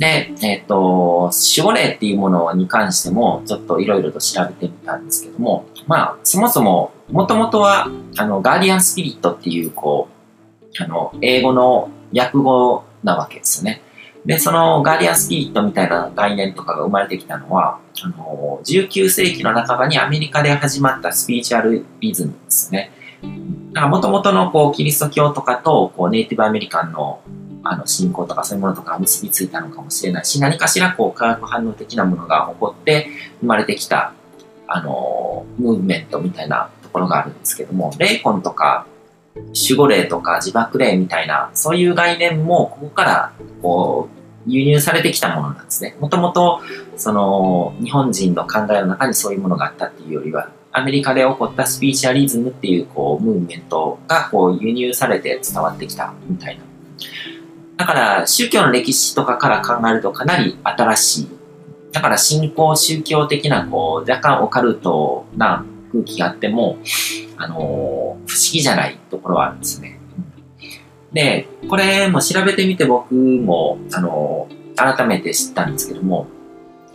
で、えっ、と、守護霊っていうものに関しても、ちょっといろいろと調べてみたんですけども、まあ、そもそも、もともとは、あの、ガーディアンスピリットっていう、こう、あの、英語の訳語なわけですよね。で、そのガーディアンスピリットみたいな概念とかが生まれてきたのは、あの、19世紀の半ばにアメリカで始まったスピリチュアルリズムですね。だから元々のこう、キリスト教とかと、こう、ネイティブアメリカンのあの、信仰とかそういうものとか結びついたのかもしれないし、何かしらこう、化学反応的なものが起こって生まれてきた、あの、ムーブメントみたいなところがあるんですけども、霊魂とか、守護霊とか自爆霊みたいな、そういう概念もここからこう輸入されてきたものなんですね。もともとその日本人の考えの中にそういうものがあったっていうよりは、アメリカで起こったスピーチャリズムっていうこうムーブメントがこう輸入されて伝わってきたみたいな。だから宗教の歴史とかから考えるとかなり新しい。だから信仰宗教的なこう若干オカルトな空気があっても、あのー、不思議じゃないところはあるんですね。で、これも調べてみて僕も、あのー、改めて知ったんですけども、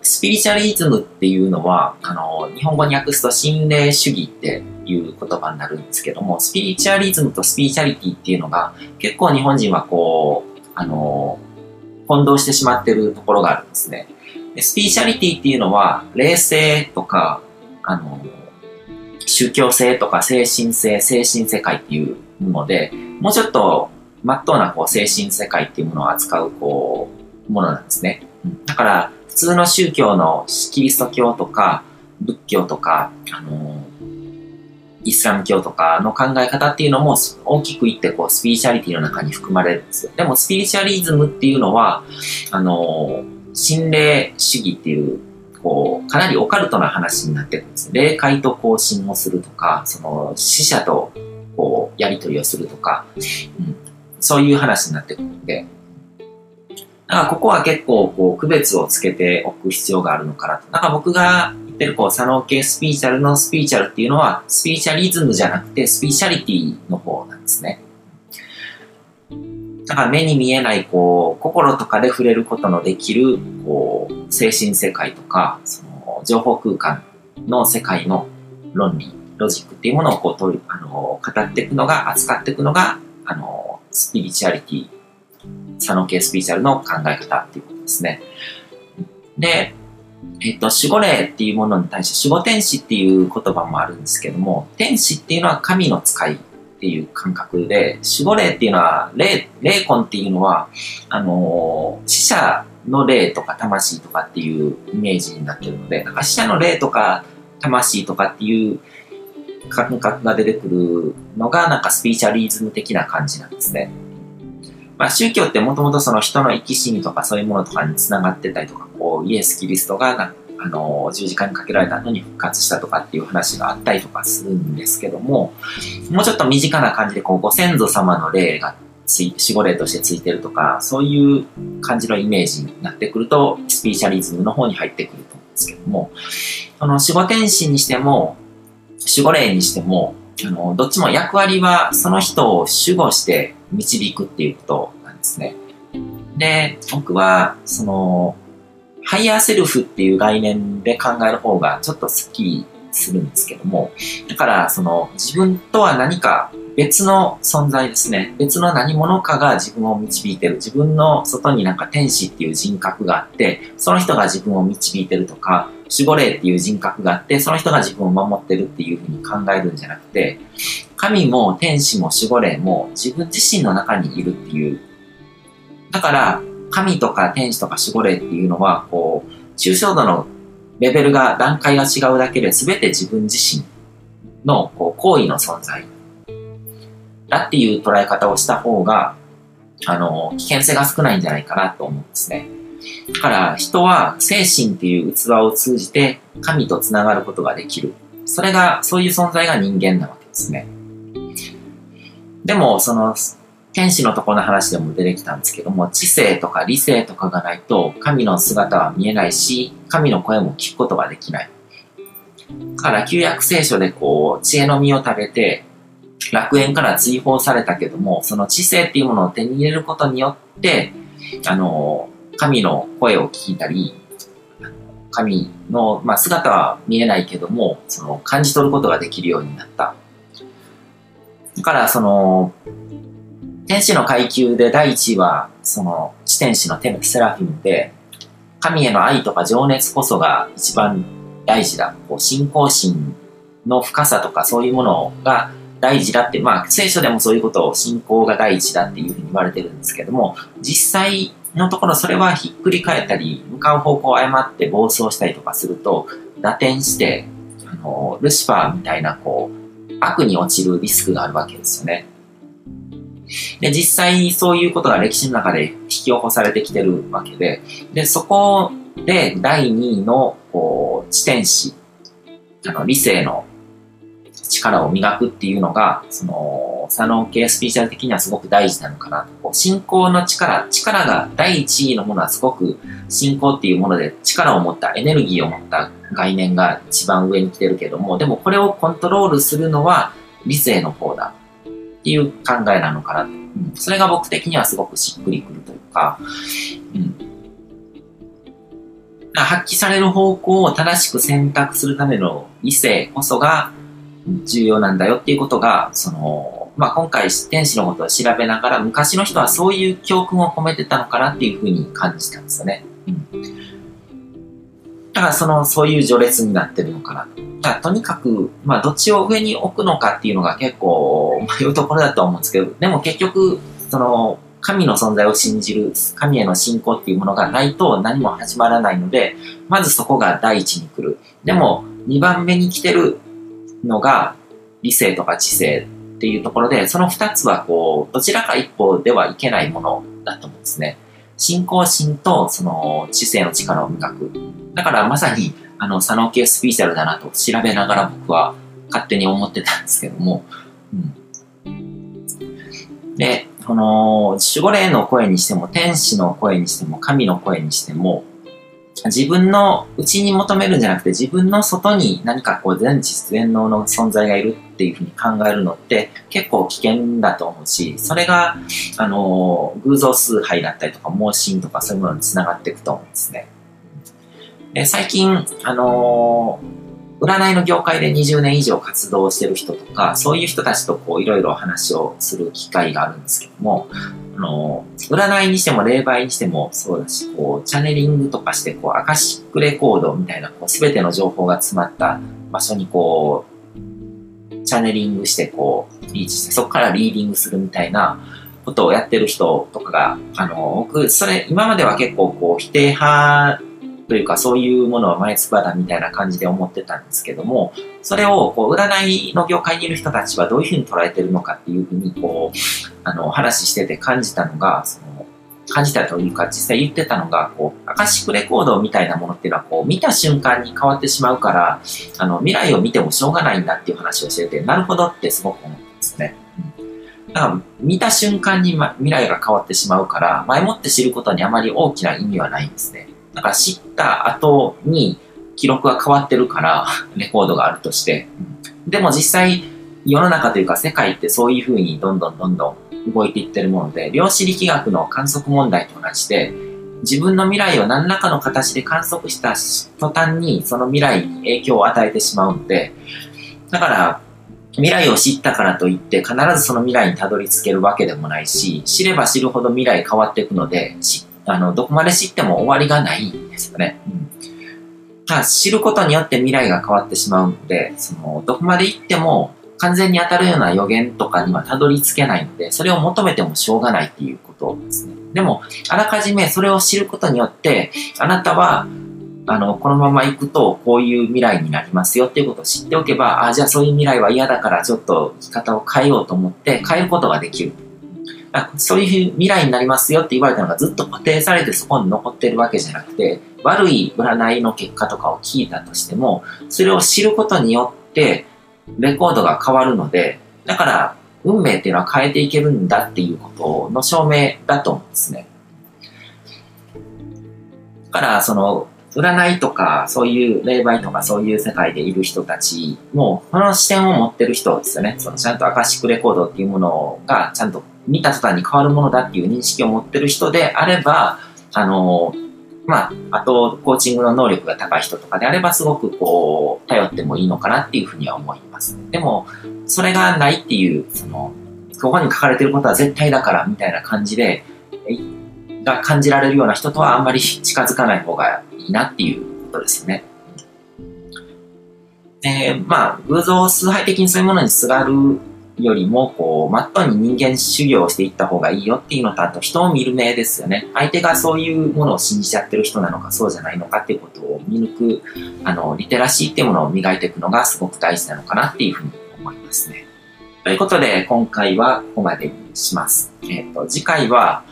スピリチュアリズムっていうのは、あのー、日本語に訳すと心霊主義っていう言葉になるんですけども、スピリチュアリズムとスピリチュアリティっていうのが結構日本人はこう、あの混同してしまってるところがあるんですね。スピリチュアリティっていうのは、霊性とか、あの宗教性とか精神性、精神世界っていうもので、もうちょっと、まっとうなこう精神世界っていうものを扱うこう、ものなんですね。だから、普通の宗教のキリスト教とか、仏教とか、あのイスラム教とかの考え方っていうのも大きく言ってこうスピリチュアリティの中に含まれるんですよ。でもスピリチュアリズムっていうのは、あの、心霊主義っていうこう、かなりオカルトな話になってくるんです。霊界と交信をするとか、その死者とこう、やり取りをするとか、うん、そういう話になってくるんで、だからここは結構こう区別をつけておく必要があるのかなと。なんか僕が言ってるこう、左脳系スピーチャルのスピーチャルっていうのは、スピーチャリズムじゃなくて、スピーチャリティの方なんですね。だから目に見えない、こう、心とかで触れることのできる、こう、精神世界とか、その、情報空間の世界の論理、ロジックっていうものをこう、取り、あの、語っていくのが、扱っていくのが、あの、スピリチュアリティ、左脳系スピーチャルの考え方っていうことですね。で、えっと、守護霊っていうものに対して守護天使っていう言葉もあるんですけども、天使っていうのは神の使いっていう感覚で、守護霊っていうのは、霊、霊魂っていうのは、あのー、死者の霊とか魂とかっていうイメージになってるので、なんか死者の霊とか魂とかっていう感覚が出てくるのが、なんかスピーチャリズム的な感じなんですね。まあ宗教ってもともとその人の生き死にとかそういうものとかにつながってたりとか、こうイエス・キリストがあの、十字架にかけられた後に復活したとかっていう話があったりとかするんですけども、もうちょっと身近な感じで、こう、ご先祖様の霊が、守護霊としてついてるとか、そういう感じのイメージになってくると、スピリチュアリズムの方に入ってくると思うんですけども、その守護天使にしても、守護霊にしても、あの、どっちも役割はその人を守護して導くっていうことなんですね。で、僕は、その、ハイヤーセルフっていう概念で考える方がちょっとスッキリするんですけども、だからその自分とは何か別の存在ですね。別の何者かが自分を導いてる。自分の外になんか天使っていう人格があって、その人が自分を導いてるとか、守護霊っていう人格があって、その人が自分を守ってるっていうふうに考えるんじゃなくて、神も天使も守護霊も自分自身の中にいるっていう。だから、神とか天使とか守護霊っていうのは、こう、抽象度のレベルが、段階が違うだけで、全て自分自身の、こう、行為の存在だっていう捉え方をした方が、あの、危険性が少ないんじゃないかなと思うんですね。だから人は精神っていう器を通じて神と繋がることができる。それが、そういう存在が人間なわけですね。でも、その、天使のとこの話でも出てきたんですけども、知性とか理性とかがないと、神の姿は見えないし、神の声も聞くことができない。だから、旧約聖書でこう、知恵の実を食べて、楽園から追放されたけども、その知性っていうものを手に入れることによって、あの、神の声を聞いたり、神の、まあ、姿は見えないけども、その感じ取ることができるようになった。だから、その、天使の階級で第一位は、その、地天使のセラフィムで、神への愛とか情熱こそが一番大事だ。こう信仰心の深さとかそういうものが大事だって、まあ、聖書でもそういうことを信仰が第一だっていうふうに言われてるんですけども、実際のところそれはひっくり返ったり、向かう方向を誤って暴走したりとかすると、打点して、あの、ルシファーみたいな、こう、悪に落ちるリスクがあるわけですよね。で、実際にそういうことが歴史の中で引き起こされてきてるわけで、で、そこで第2位の、こう、地点史、あの、理性の力を磨くっていうのが、その、佐野系スピーチャル的にはすごく大事なのかなと。こう信仰の力、力が第一位のものはすごく信仰っていうもので力を持った、エネルギーを持った概念が一番上に来てるけども、でもこれをコントロールするのは理性の方だっていう考えなのかな。うん、それが僕的にはすごくしっくりくるというか、うん。発揮される方向を正しく選択するための理性こそが重要なんだよっていうことが、その、まあ、今回天使のことを調べながら昔の人はそういう教訓を込めてたのかなっていうふうに感じたんですよね。だからその、そういう序列になってるのかなと。だとにかく、まあ、どっちを上に置くのかっていうのが結構迷うところだと思うんですけど、でも結局、その、神の存在を信じる、神への信仰っていうものがないと何も始まらないので、まずそこが第一に来る。でも、2番目に来てるのが理性とか知性っていうところで、その二つはこう、どちらか一方ではいけないものだと思うんですね。信仰心とその知性の力を磨く。だからまさに、あの、佐野系スピーチャルだなと調べながら僕は勝手に思ってたんですけども、うん。で、この、守護霊の声にしても、天使の声にしても、神の声にしても、自分の内に求めるんじゃなくて自分の外に何かこう全知全能の存在がいるっていうふうに考えるのって結構危険だと思うし、それが、あの、偶像崇拝だったりとか盲信とかそういうものにつながっていくと思うんですね。で最近、あの占いの業界で20年以上活動してる人とか、そういう人たちとこういろいろ話をする機会があるんですけども、あの、占いにしても霊媒にしてもそうだし、こう、チャネリングとかして、こう、アカシックレコードみたいな、こう、すべての情報が詰まった場所にこう、ャネリングして、こう、リーチして、そこからリーディングするみたいなことをやってる人とかが、あの、僕、それ、今までは結構こう、否定派というかそういうものは前つばだみたいな感じで思ってたんですけども、それをこう占いの業界にいる人たちはどういうふうに捉えてるのかっていうふうにこう、あの話してて感じたのが、その感じたというか実際言ってたのが、こう、アカシックレコードみたいなものっていうのはこう見た瞬間に変わってしまうから、あの未来を見てもしょうがないんだっていう話をしてて、なるほどってすごく思ったんですね。うん、だから見た瞬間に、ま、未来が変わってしまうから、前もって知ることにあまり大きな意味はないんですね。だから知った後に記録が変わってるから、レコードがあるとして。でも実際、世の中というか世界ってそういう風にどんどんどんどん動いていってるもので、量子力学の観測問題と同じで、自分の未来を何らかの形で観測した途端にその未来に影響を与えてしまうので、だから未来を知ったからといって必ずその未来にたどり着けるわけでもないし、知れば知るほど未来変わっていくので、あの、どこまで知っても終わりがないんですよね。うん。知ることによって未来が変わってしまうので、その、どこまで行っても完全に当たるような予言とかにはたどり着けないので、それを求めてもしょうがないっていうことですね。でも、あらかじめそれを知ることによって、あなたは、あの、このまま行くと、こういう未来になりますよっていうことを知っておけば、あ、じゃあそういう未来は嫌だから、ちょっと生き方を変えようと思って変えることができる。そういう未来になりますよって言われたのがずっと固定されてそこに残ってるわけじゃなくて、悪い占いの結果とかを聞いたとしても、それを知ることによってレコードが変わるので、だから運命っていうのは変えていけるんだっていうことの証明だと思うんですね。だから、その、占いとか、そういう霊媒とかそういう世界でいる人たちも、この視点を持ってる人ですよね。そのちゃんとアカシックレコードっていうものがちゃんと見た途端に変わるものだっていう認識を持ってる人であれば、あの、まあ、あと、コーチングの能力が高い人とかであれば、すごくこう、頼ってもいいのかなっていうふうには思います。でも、それがないっていう、その、ここに書かれてることは絶対だからみたいな感じで、が感じられるような人とはあんまり近づかない方がいいなっていうことですね。で、まあ、偶像崇拝的にそういうものにすがるよりも、こう、マットに人間修行をしていった方がいいよっていうのと、あと人を見る目ですよね。相手がそういうものを信じちゃってる人なのか、そうじゃないのかっていうことを見抜く、あの、リテラシーっていうものを磨いていくのがすごく大事なのかなっていうふうに思いますね。ということで、今回はここまでにします。えっ、ー、と、次回は、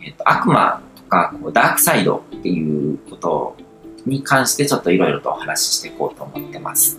えっ、ー、と、悪魔とか、こう、ダークサイドっていうことに関してちょっといろいろとお話ししていこうと思ってます。